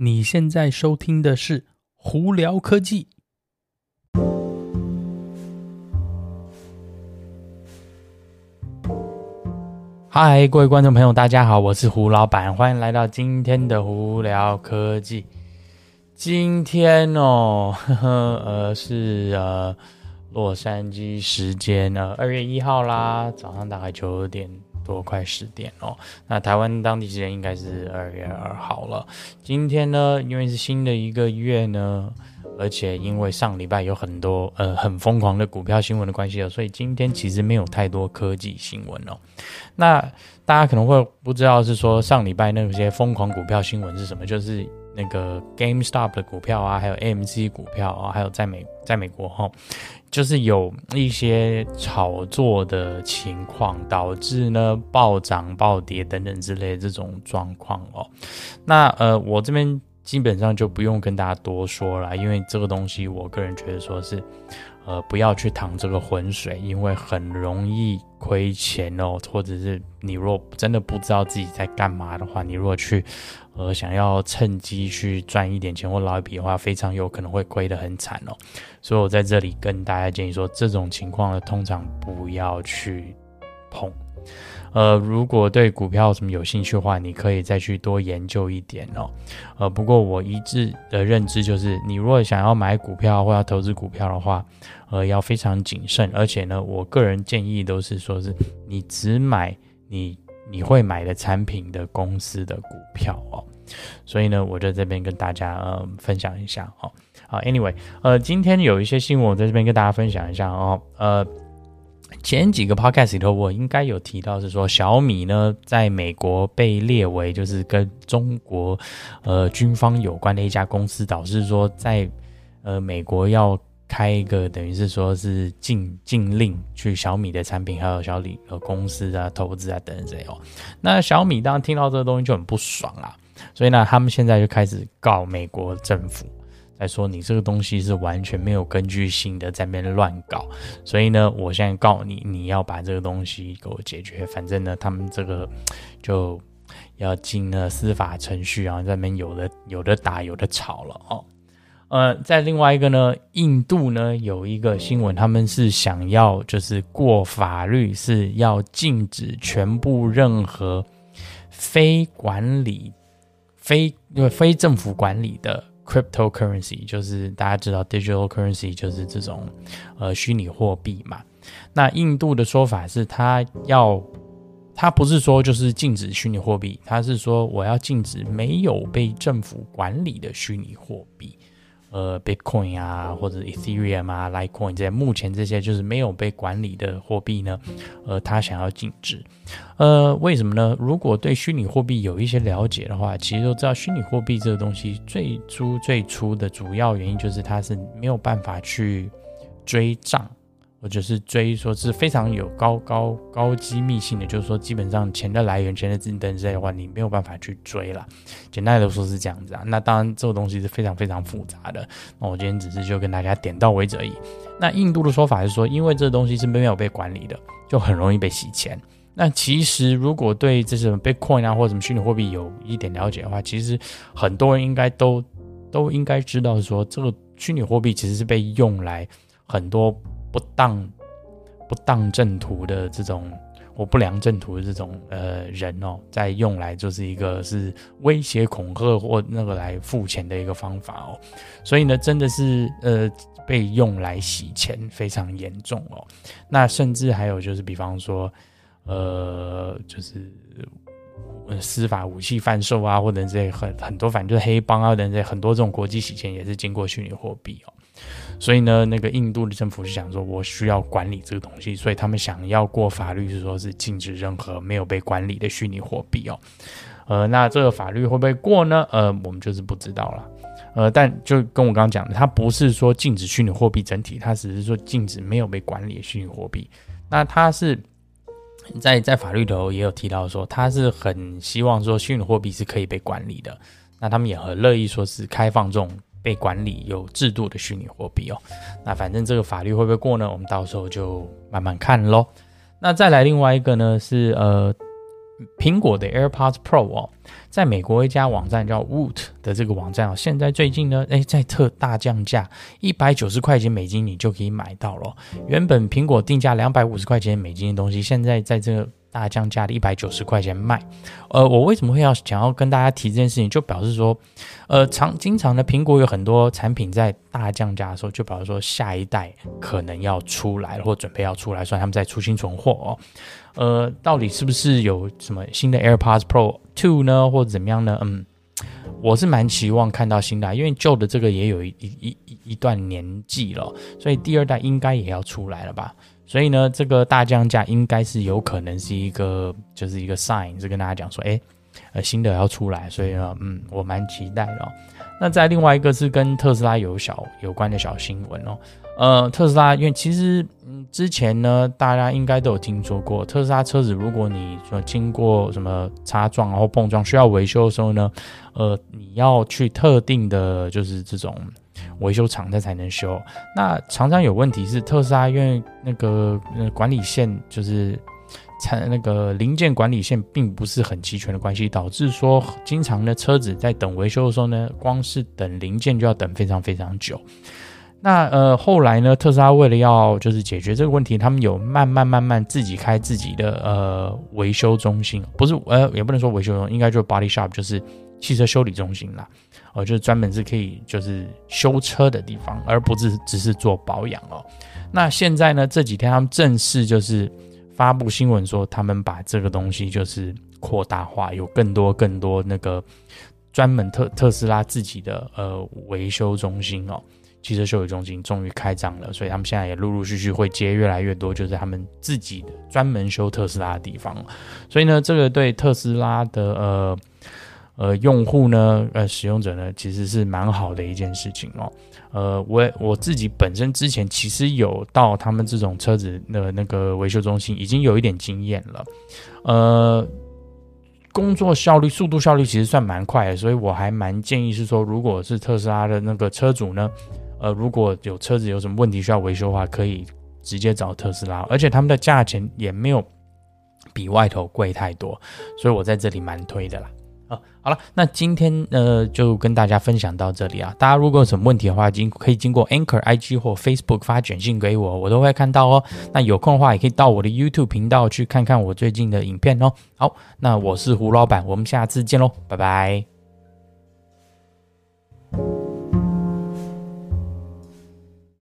你现在收听的是胡聊科技。嗨，各位观众朋友，大家好，我是胡老板，欢迎来到今天的胡聊科技。今天哦，呵呵呃，是呃，洛杉矶时间呢，二月一号啦，早上大概九点。多快十点哦，那台湾当地时间应该是二月二号了。今天呢，因为是新的一个月呢，而且因为上礼拜有很多呃很疯狂的股票新闻的关系哦，所以今天其实没有太多科技新闻哦。那大家可能会不知道是说上礼拜那些疯狂股票新闻是什么，就是。那个 GameStop 的股票啊，还有 AMC 股票啊，还有在美在美国哈，就是有一些炒作的情况，导致呢暴涨暴跌等等之类这种状况哦。那呃，我这边基本上就不用跟大家多说了，因为这个东西我个人觉得说是。呃，不要去淌这个浑水，因为很容易亏钱哦。或者是你若真的不知道自己在干嘛的话，你如果去，呃，想要趁机去赚一点钱或捞一笔的话，非常有可能会亏得很惨哦。所以我在这里跟大家建议说，这种情况呢，通常不要去碰。呃，如果对股票什么有兴趣的话，你可以再去多研究一点哦。呃，不过我一致的认知就是，你如果想要买股票或要投资股票的话，呃，要非常谨慎。而且呢，我个人建议都是说，是你只买你你会买的产品的公司的股票哦。所以呢，我在这边跟大家呃分享一下哦。好，Anyway，呃，今天有一些新闻我在这边跟大家分享一下哦。呃。前几个 podcast 里头，我应该有提到是说，小米呢，在美国被列为就是跟中国呃军方有关的一家公司，导致说在呃美国要开一个等于是说是禁禁令，去小米的产品还有小米的公司啊投资啊等等这些哦。那小米当然听到这个东西就很不爽啦，所以呢，他们现在就开始告美国政府。再说你这个东西是完全没有根据性的，在那边乱搞，所以呢，我现在告你，你要把这个东西给我解决。反正呢，他们这个就要进了司法程序，然后在那边有的有的打，有的吵了哦。呃，在另外一个呢，印度呢有一个新闻，他们是想要就是过法律，是要禁止全部任何非管理、非因为非政府管理的。Cryptocurrency 就是大家知道，digital currency 就是这种呃虚拟货币嘛。那印度的说法是，他要，他不是说就是禁止虚拟货币，他是说我要禁止没有被政府管理的虚拟货币。呃，Bitcoin 啊，或者 Ethereum 啊，Litecoin 这些，目前这些就是没有被管理的货币呢，呃，他想要禁止。呃，为什么呢？如果对虚拟货币有一些了解的话，其实都知道虚拟货币这个东西最初最初的主要原因就是它是没有办法去追账。或者是追说是非常有高高高机密性的，就是说基本上钱的来源、钱的资金等之类的话，你没有办法去追了。简单来说是这样子啊。那当然这个东西是非常非常复杂的。那我今天只是就跟大家点到为止而已。那印度的说法是说，因为这东西是没有被管理的，就很容易被洗钱。那其实如果对这种 Bitcoin 啊或者什么虚拟货币有一点了解的话，其实很多人应该都都应该知道说，这个虚拟货币其实是被用来很多。不当、不当正途的这种或不良正途的这种呃人哦，在用来就是一个是威胁恐吓或那个来付钱的一个方法哦，所以呢，真的是呃被用来洗钱非常严重哦。那甚至还有就是，比方说呃，就是司法武器贩售啊，或者这些很很多，反正就是黑帮啊等等，很多这种国际洗钱也是经过虚拟货币哦。所以呢，那个印度的政府是想说，我需要管理这个东西，所以他们想要过法律，是说是禁止任何没有被管理的虚拟货币哦。呃，那这个法律会不会过呢？呃，我们就是不知道了。呃，但就跟我刚刚讲的，它不是说禁止虚拟货币整体，它只是说禁止没有被管理的虚拟货币。那它是在在法律头也有提到说，他是很希望说虚拟货币是可以被管理的。那他们也很乐意说是开放这种。被管理有制度的虚拟货币哦，那反正这个法律会不会过呢？我们到时候就慢慢看喽。那再来另外一个呢是呃，苹果的 AirPods Pro 哦，在美国一家网站叫 Woot 的这个网站哦，现在最近呢，诶，在特大降价，一百九十块钱美金你就可以买到了。原本苹果定价两百五十块钱美金的东西，现在在这个。大降价的一百九十块钱卖，呃，我为什么会要想要跟大家提这件事情？就表示说，呃，常经常的苹果有很多产品在大降价的时候，就表示说下一代可能要出来了，或准备要出来，所以他们在出新存货哦。呃，到底是不是有什么新的 AirPods Pro Two 呢，或者怎么样呢？嗯，我是蛮期望看到新的，因为旧的这个也有一一一一段年纪了，所以第二代应该也要出来了吧。所以呢，这个大降价应该是有可能是一个，就是一个 sign，是跟大家讲说，哎，呃，新的要出来，所以呢，嗯，我蛮期待的哦。那再另外一个是跟特斯拉有小有关的小新闻哦，呃，特斯拉因为其实嗯之前呢，大家应该都有听说过，特斯拉车子如果你说经过什么擦撞然后碰撞需要维修的时候呢，呃，你要去特定的，就是这种。维修厂它才能修，那常常有问题是特斯拉因为那个管理线就是产那个零件管理线并不是很齐全的关系，导致说经常的车子在等维修的时候呢，光是等零件就要等非常非常久。那呃后来呢，特斯拉为了要就是解决这个问题，他们有慢慢慢慢自己开自己的呃维修中心，不是呃也不能说维修中心，应该就是 body shop，就是汽车修理中心啦。哦，就是专门是可以就是修车的地方，而不是只是做保养哦。那现在呢，这几天他们正式就是发布新闻说，他们把这个东西就是扩大化，有更多更多那个专门特特斯拉自己的呃维修中心哦，汽车修理中心终于开张了，所以他们现在也陆陆续续会接越来越多，就是他们自己的专门修特斯拉的地方。所以呢，这个对特斯拉的呃。呃，用户呢，呃，使用者呢，其实是蛮好的一件事情哦。呃，我我自己本身之前其实有到他们这种车子的那个维修中心，已经有一点经验了。呃，工作效率、速度效率其实算蛮快的，所以我还蛮建议是说，如果是特斯拉的那个车主呢，呃，如果有车子有什么问题需要维修的话，可以直接找特斯拉，而且他们的价钱也没有比外头贵太多，所以我在这里蛮推的啦。啊，好了，那今天呃就跟大家分享到这里啊。大家如果有什么问题的话，经可以经过 Anchor IG 或 Facebook 发短信给我，我都会看到哦。那有空的话，也可以到我的 YouTube 频道去看看我最近的影片哦。好，那我是胡老板，我们下次见喽，拜拜。